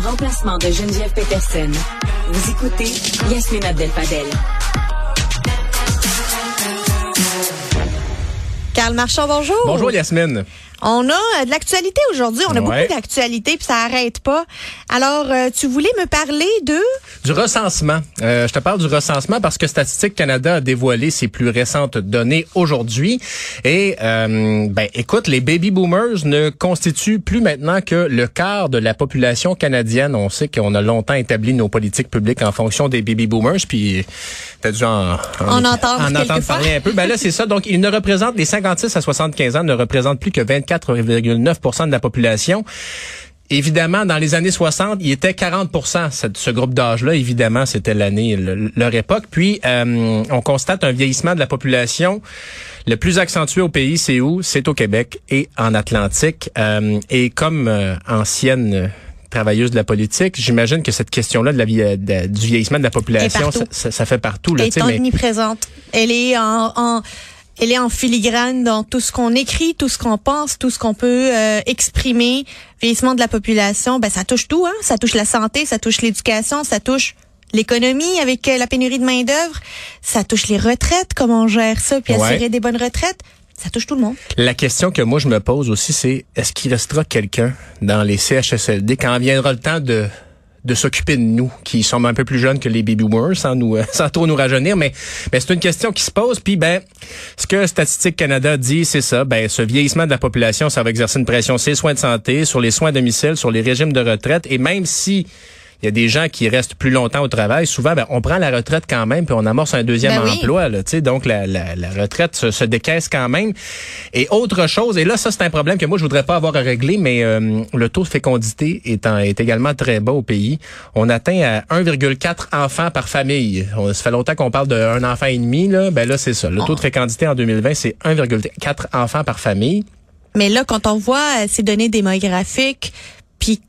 En remplacement de Geneviève Peterson, vous écoutez Yasmine Abdel-Fadel. Carl Marchand, bonjour. Bonjour Yasmine. On a euh, de l'actualité aujourd'hui. On a Ouais. beaucoup d'actualité, puis ça arrête pas. Alors, euh, tu voulais me parler de... Du recensement. Euh, je te parle du recensement parce que Statistique Canada a dévoilé ses plus récentes données aujourd'hui. Et euh, ben, écoute, les baby boomers ne constituent plus maintenant que le quart de la population canadienne. On sait qu'on a longtemps établi nos politiques publiques en fonction des baby boomers. Puis t'as dû en, En entendre en quelquefois. parler un peu. Ben là, c'est ça. Donc, ils ne représentent les 56 à 75 ans ne représentent plus que 24,9 de la population. Évidemment, dans les années 60, il était 40 ce, groupe d'âge-là. Évidemment, c'était l'année, le- leur époque. Puis, euh, on constate un vieillissement de la population. Le plus accentué au pays, c'est où? C'est au Québec et en Atlantique. Euh, et comme euh, ancienne travailleuse de la politique, j'imagine que cette question-là de la vie- de- du vieillissement de la population, ça, ça- ça fait partout. Là, Elle est mais- omniprésente. Elle est en... en- elle est en filigrane dans tout ce qu'on écrit, tout ce qu'on pense, tout ce qu'on peut euh, exprimer. Vieillissement de la population, ben ça touche tout, hein. Ça touche la santé, ça touche l'éducation, ça touche l'économie avec euh, la pénurie de main d'œuvre, ça touche les retraites, comment on gère ça, puis Ouais. assurer des bonnes retraites. Ça touche tout le monde. La question que moi je me pose aussi, c'est est-ce qu'il restera quelqu'un dans les CHSLD quand viendra le temps de de s'occuper de nous, qui sommes un peu plus jeunes que les baby boomers, sans nous, euh, sans trop nous rajeunir, mais, mais c'est une question qui se pose. Puis ben, ce que Statistique Canada dit, c'est ça. Ben, ce vieillissement de la population, ça va exercer une pression sur les soins de santé, sur les soins à sur les régimes de retraite, et même si il y a des gens qui restent plus longtemps au travail. Souvent, ben, on prend la retraite quand même, puis on amorce un deuxième Ben oui. emploi. Là, tu sais, donc, la, la, la retraite se, se décaisse quand même. Et autre chose, et là, ça, c'est un problème que moi, je voudrais pas avoir à régler, mais euh, le taux de fécondité est, en- est également très bas au pays. On atteint à 1,4 enfants par famille. On, ça fait longtemps qu'on parle d'un enfant et demi. Là. Ben là, c'est ça. Le taux de fécondité en 2020, c'est 1,4 enfants par famille. Mais là, quand on voit euh, ces données démographiques, puis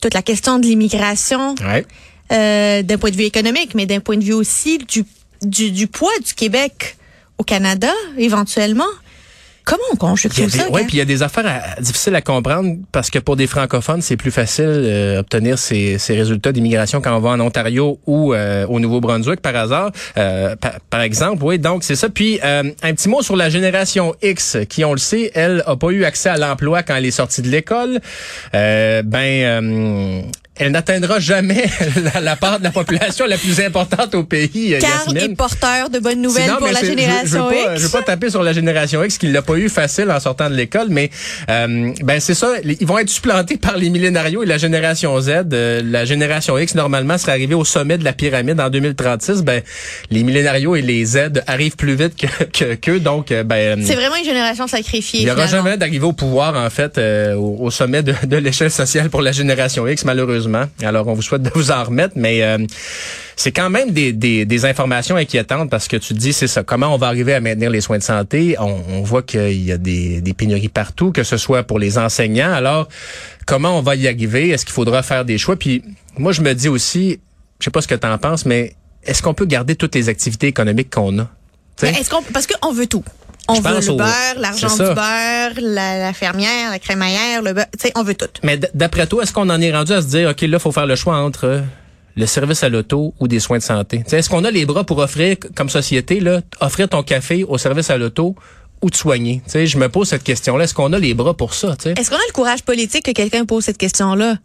toute la question de l'immigration, Ouais. euh, d'un point de vue économique, mais d'un point de vue aussi du, du, du poids du Québec au Canada, éventuellement, comment on conjugue tout ça? ouais, Gab? puis il y a des affaires à- difficiles à comprendre parce que pour des francophones, c'est plus facile euh, obtenir ces, ces résultats d'immigration quand on va en Ontario ou euh, au Nouveau-Brunswick par hasard, euh, par, par exemple. Oui, donc c'est ça. Puis euh, un petit mot sur la génération X qui, on le sait, elle a pas eu accès à l'emploi quand elle est sortie de l'école. Euh, ben euh, elle n'atteindra jamais la, la part de la population la plus importante au pays. euh, Carl Yasmine. est porteur de bonnes nouvelles Sinon, pour la je- génération je, pas, X. Je veux pas taper sur la génération X qui l'a pas eu facile en sortant de l'école, mais euh, ben c'est ça. Ils vont être supplantés par les millénarios et la génération Z. Euh, la génération X normalement serait arrivée au sommet de la pyramide en 2036. Ben les millénarios et les Z arrivent plus vite que que- qu'eux, donc ben C'est vraiment une génération sacrifiée. il n'y aura jamais d'arriver au pouvoir, en fait, euh, au, au sommet de, de l'échelle sociale pour la génération X, malheureusement. Alors, on vous souhaite de vous en remettre, mais euh, c'est quand même des, des, des informations inquiétantes parce que tu te dis, c'est ça, comment on va arriver à maintenir les soins de santé? On, on voit qu'il y a des, des pénuries partout, que ce soit pour les enseignants. Alors, comment on va y arriver? Est-ce qu'il faudra faire des choix? Puis, moi, je me dis aussi, je sais pas ce que tu en penses, mais est-ce qu'on peut garder toutes les activités économiques qu'on a? Est-ce qu'on parce qu'on veut tout. On Je veut pense le au- beurre, l'argent du beurre, la, la fermière, la crémaillère, le beurre. Tu sais, on veut tout. Mais d'après toi, est-ce qu'on en est rendu à se dire, OK, là, faut faire le choix entre le service à l'auto ou des soins de santé? Tu sais, Est-ce qu'on a les bras pour offrir, comme société, là, offrir ton café au service à l'auto ou te soigner? Tu sais, Je me pose cette question-là. Est-ce qu'on a les bras pour ça? tu sais? Est-ce qu'on a le courage politique que quelqu'un pose cette question-là?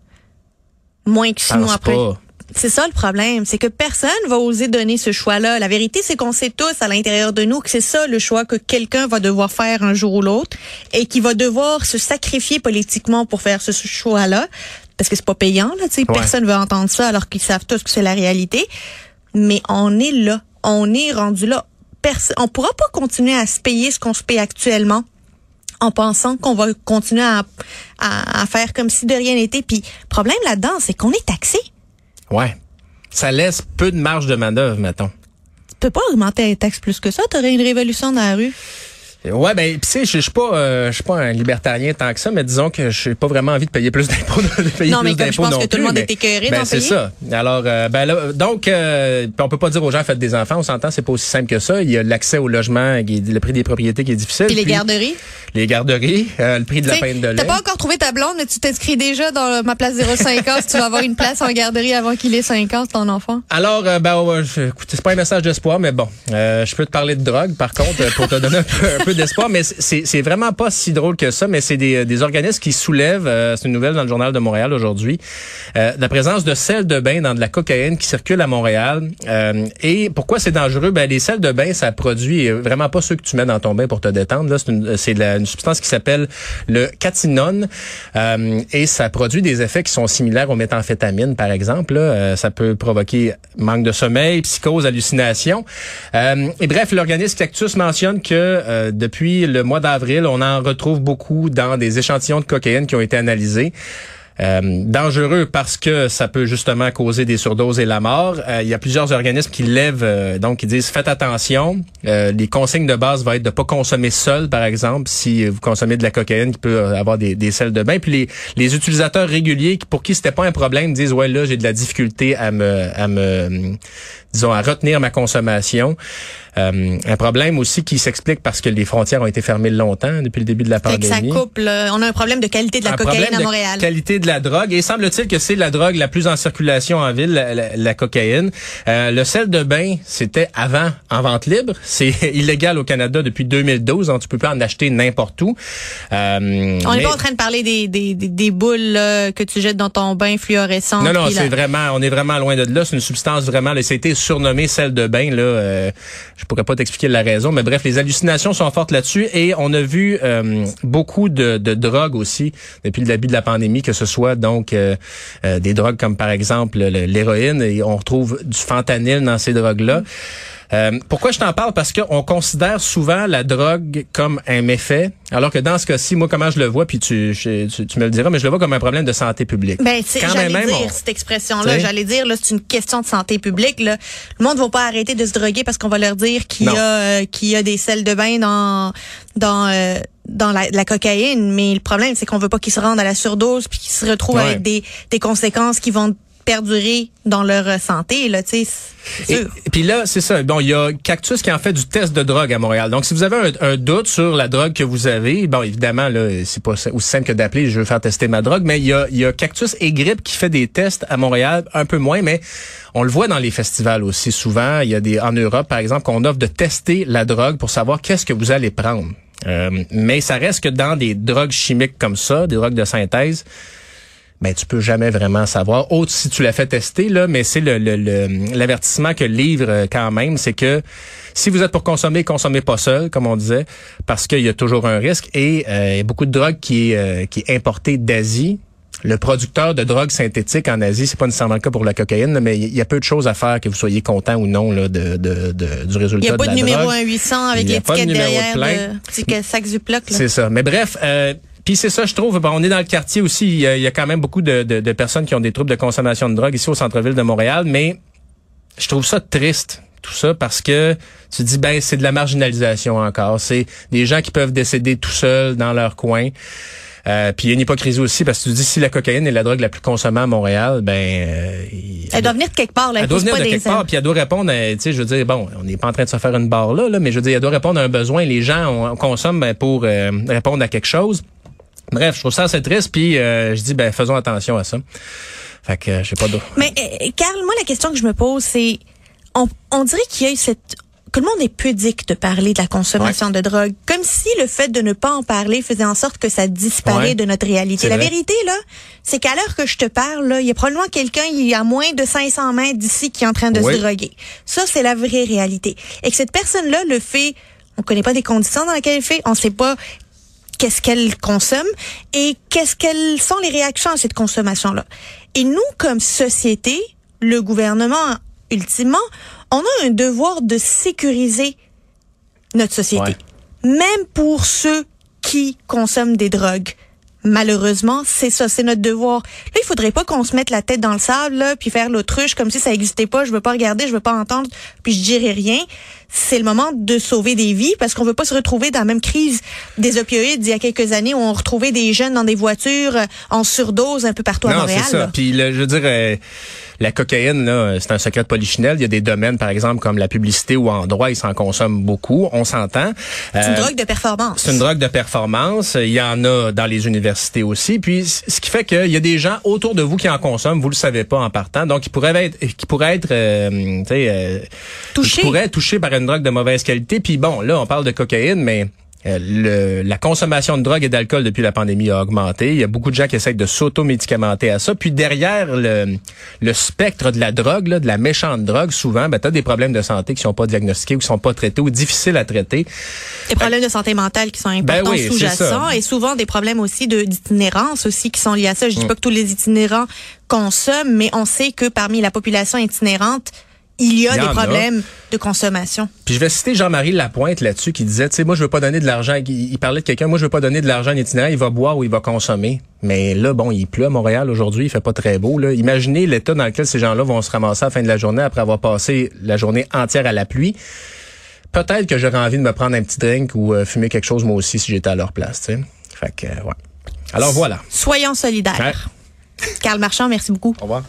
Moins que six mois après. pas. C'est ça le problème, c'est que personne va oser donner ce choix-là. La vérité, c'est qu'on sait tous à l'intérieur de nous que c'est ça le choix que quelqu'un va devoir faire un jour ou l'autre et qui va devoir se sacrifier politiquement pour faire ce choix-là. Parce que c'est pas payant, là, tu sais. Ouais. Personne veut entendre ça alors qu'ils savent tous que c'est la réalité. Mais on est là. On est rendu là. Perso on pourra pas continuer à se payer ce qu'on se paye actuellement en pensant qu'on va continuer à, à, à faire comme si de rien n'était. Puis, problème là-dedans, c'est qu'on est taxé. Ouais. Ça laisse peu de marge de manœuvre, mettons. Tu peux pas augmenter les taxes plus que ça? T'aurais une révolution dans la rue? Ouais, ben, tu sais, je suis pas, euh, je suis pas un libertarien tant que ça, mais disons que je n'ai pas vraiment envie de payer plus d'impôts, de payer non, mais comme je pense que tout le monde est écœuré ben, c'est ça. Alors, euh, ben là, donc, euh, on peut pas dire aux gens faites des enfants, on s'entend, c'est pas aussi simple que ça. Il y a l'accès au logement, qui est- le prix des propriétés qui est difficile. Puis les garderies. Les garderies, euh, le prix de la peine de lait. T'as pas encore trouvé ta blonde, mais tu t'inscris déjà dans ma place 05 ans si tu vas avoir une place en garderie avant qu'il ait 5 ans, ton enfant. Alors, euh, ben, ouais, je- écoute, c'est pas un message d'espoir, mais bon, euh, je peux te parler de drogue, par contre, pour te donner un peu, un peu d'espoir, mais c'est vraiment pas si drôle que ça, mais c'est des, des organismes qui soulèvent, euh, c'est une nouvelle dans le journal de Montréal aujourd'hui, euh, la présence de sel de bain dans de la cocaïne qui circule à Montréal. Euh, et pourquoi c'est dangereux? Ben, les sels de bain, ça produit vraiment pas ceux que tu mets dans ton bain pour te détendre. C'est une, de une substance qui s'appelle le catinone, euh, et ça produit des effets qui sont similaires aux méthamphétamines, par exemple. là. Euh, ça peut provoquer manque de sommeil, psychose, hallucination. Euh, et bref, l'organisme Cactus mentionne que euh, depuis le mois d'avril, on en retrouve beaucoup dans des échantillons de cocaïne qui ont été analysés. Euh, dangereux parce que ça peut justement causer des surdoses et la mort. Euh, il y a plusieurs organismes qui lèvent, euh, donc qui disent faites attention. Euh, les consignes de base vont être de pas consommer seul, par exemple, si vous consommez de la cocaïne qui peut avoir des, sels de bain. Puis les, les utilisateurs réguliers pour qui c'était pas un problème disent ouais là j'ai de la difficulté à me, à me, disons à retenir ma consommation. Euh, un problème aussi qui s'explique parce que les frontières ont été fermées longtemps depuis le début de la pandémie ça coupe. On a un problème de qualité de la un cocaïne à de Montréal. qualité de la drogue. Et semble-t-il que c'est la drogue la plus en circulation en ville, la, la- la cocaïne. Euh, le sel de bain, c'était avant en vente libre. C'est illégal au Canada depuis 2012. Donc tu peux pas en acheter n'importe où. Euh, On n'est pas en train de parler des, des, des, des boules là, que tu jettes dans ton bain fluorescent. non, non, c'est vraiment, on est vraiment loin de là. C'est une substance vraiment, c'était surnommé sel de bain, là. Je pourrais pas t'expliquer la raison, mais bref, les hallucinations sont fortes là-dessus et on a vu euh, beaucoup de, drogues aussi depuis le début de la pandémie, que ce soit donc euh, euh, des drogues comme par exemple le- l'héroïne et on retrouve du fentanyl dans ces drogues-là. Euh, pourquoi je t'en parle? Parce qu'on considère souvent la drogue comme un méfait, alors que dans ce cas-ci, moi, comment je le vois, puis tu, je- tu, tu me le diras, mais je le vois comme un problème de santé publique. Ben, j'allais même, dire on- cette expression-là. J'allais dire, là, c'est une question de santé publique. Là. Le monde va pas arrêter de se droguer parce qu'on va leur dire qu'il y a euh, qu'il y a des sels de bain dans dans euh, dans la, la cocaïne. Mais le problème, c'est qu'on veut pas qu'ils se rendent à la surdose puis qu'ils se retrouvent Ouais. avec des des conséquences qui vont perdurer dans leur santé. Là, tu sais, puis là, c'est ça. Bon, il y a Cactus qui en fait du test de drogue à Montréal. Donc, si vous avez un, un doute sur la drogue que vous avez, bon, évidemment, là, c'est pas aussi simple que d'appeler, je veux faire tester ma drogue, mais il y a, il y a Cactus et Grippe qui fait des tests à Montréal, un peu moins, mais on le voit dans les festivals aussi souvent. Il y a des, en Europe, par exemple, qu'on offre de tester la drogue pour savoir qu'est-ce que vous allez prendre. Euh, mais ça reste que dans des drogues chimiques comme ça, des drogues de synthèse, ben tu peux jamais vraiment savoir. Autre si tu l'as fait tester là, mais c'est le le- le- l'avertissement que livre euh, quand même, c'est que si vous êtes pour consommer, consommez pas seul, comme on disait, parce qu'il y a toujours un risque et euh, il y a beaucoup de drogue qui est euh, qui est importée d'Asie. Le producteur de drogue synthétique en Asie, c'est pas nécessairement le cas pour la cocaïne, mais il y a peu de choses à faire que vous soyez content ou non là, de, de, de- du résultat Il n'y a pas de, numéro drogue. 1800 avec l'étiquette de derrière de sac. Là. C'est ça. Mais bref, euh, puis c'est ça, je trouve. Bon, on est dans le quartier aussi. Il y a, il y a quand même beaucoup de, de- de personnes qui ont des troubles de consommation de drogue ici au centre-ville de Montréal. Mais je trouve ça triste, tout ça, parce que tu dis, ben, c'est de la marginalisation encore. C'est des gens qui peuvent décéder tout seuls dans leur coin. Euh, puis il y a une hypocrisie aussi parce que tu dis si la cocaïne est la drogue la plus consommée à Montréal, ben euh, Elle doit venir de quelque part. Là. elle doit venir pas de quelque part, puis elle doit répondre, à, tu sais, je veux dire, bon, on n'est pas en train de se faire une barre là, là mais je veux dire, elle doit répondre à un besoin. Les gens on, consomment ben, pour euh, répondre à quelque chose. Bref, je trouve ça assez triste, puis euh, je dis, ben, faisons attention à ça. Fait que, euh, je sais pas d'autre. Mais euh, Carl, moi la question que je me pose, c'est on, on dirait qu'il y a eu cette que le monde est pudique de parler de la consommation de drogue, comme si le fait de ne pas en parler faisait en sorte que ça disparaît Ouais. de notre réalité. La vrai. vérité là, c'est qu'à l'heure que je te parle, là, il y a probablement quelqu'un il y a moins de 500 mètres d'ici qui est en train de Oui. se droguer. Ça c'est la vraie réalité. Et que cette personne-là le fait, on connaît pas des conditions dans lesquelles elle le fait, on sait pas qu'est-ce qu'elle consomme et qu'est-ce qu'elles sont les réactions à cette consommation-là. Et nous, comme société, le gouvernement, ultimement, on a un devoir de sécuriser notre société. Même pour ceux qui consomment des drogues. Malheureusement, c'est ça, c'est notre devoir. Là, il faudrait pas qu'on se mette la tête dans le sable, là, puis faire l'autruche comme si ça existait pas. Je veux pas regarder, je veux pas entendre, puis je dirais rien. C'est le moment de sauver des vies parce qu'on veut pas se retrouver dans la même crise des opioïdes il y a quelques années où on retrouvait des jeunes dans des voitures euh, en surdose un peu partout à Montréal. ça. Puis je veux dire, euh, la cocaïne, là, c'est un secret de polichinelle. Il y a des domaines, par exemple, comme la publicité ou en droit, ils s'en consomment beaucoup. On s'entend. C'est une euh, drogue de performance. C'est une drogue de performance. Il y en a dans les universités aussi. Puis, ce qui fait qu'il y a des gens autour de vous qui en consomment, vous le savez pas en partant. Donc, ils pourraient être, qui pourraient être, euh, tu sais, touchés. pourraient être touchés par une drogue de mauvaise qualité. Puis bon, là, on parle de cocaïne, mais euh, le, la consommation de drogue et d'alcool depuis la pandémie a augmenté. Il y a beaucoup de gens qui essayent de s'auto-médicamenter à ça. Puis derrière le, le spectre de la drogue, là, de la méchante drogue, souvent, ben, tu as des problèmes de santé qui sont pas diagnostiqués ou qui sont pas traités ou difficiles à traiter. Des problèmes de santé mentale qui sont ben importants sous-jacents et souvent des problèmes aussi d'itinérance aussi qui sont liés à ça. Je dis mm. pas que tous les itinérants consomment, mais on sait que parmi la population itinérante, il y a des problèmes de consommation. Puis je vais citer Jean-Marie Lapointe là-dessus qui disait, tu sais, moi je veux pas donner de l'argent. Il, parlait de quelqu'un, moi je veux pas donner de l'argent à un itinérant, il va boire ou il va consommer. Mais là, bon, il pleut à Montréal aujourd'hui, il fait pas très beau. Là. Imaginez l'état dans lequel ces gens-là vont se ramasser à la fin de la journée après avoir passé la journée entière à la pluie. Peut-être que j'aurais envie de me prendre un petit drink ou euh, fumer quelque chose moi aussi si j'étais à leur place. Tu sais. Fait que, euh, ouais. Alors voilà. Soyons solidaires. Carl Marchand, merci beaucoup. Au revoir.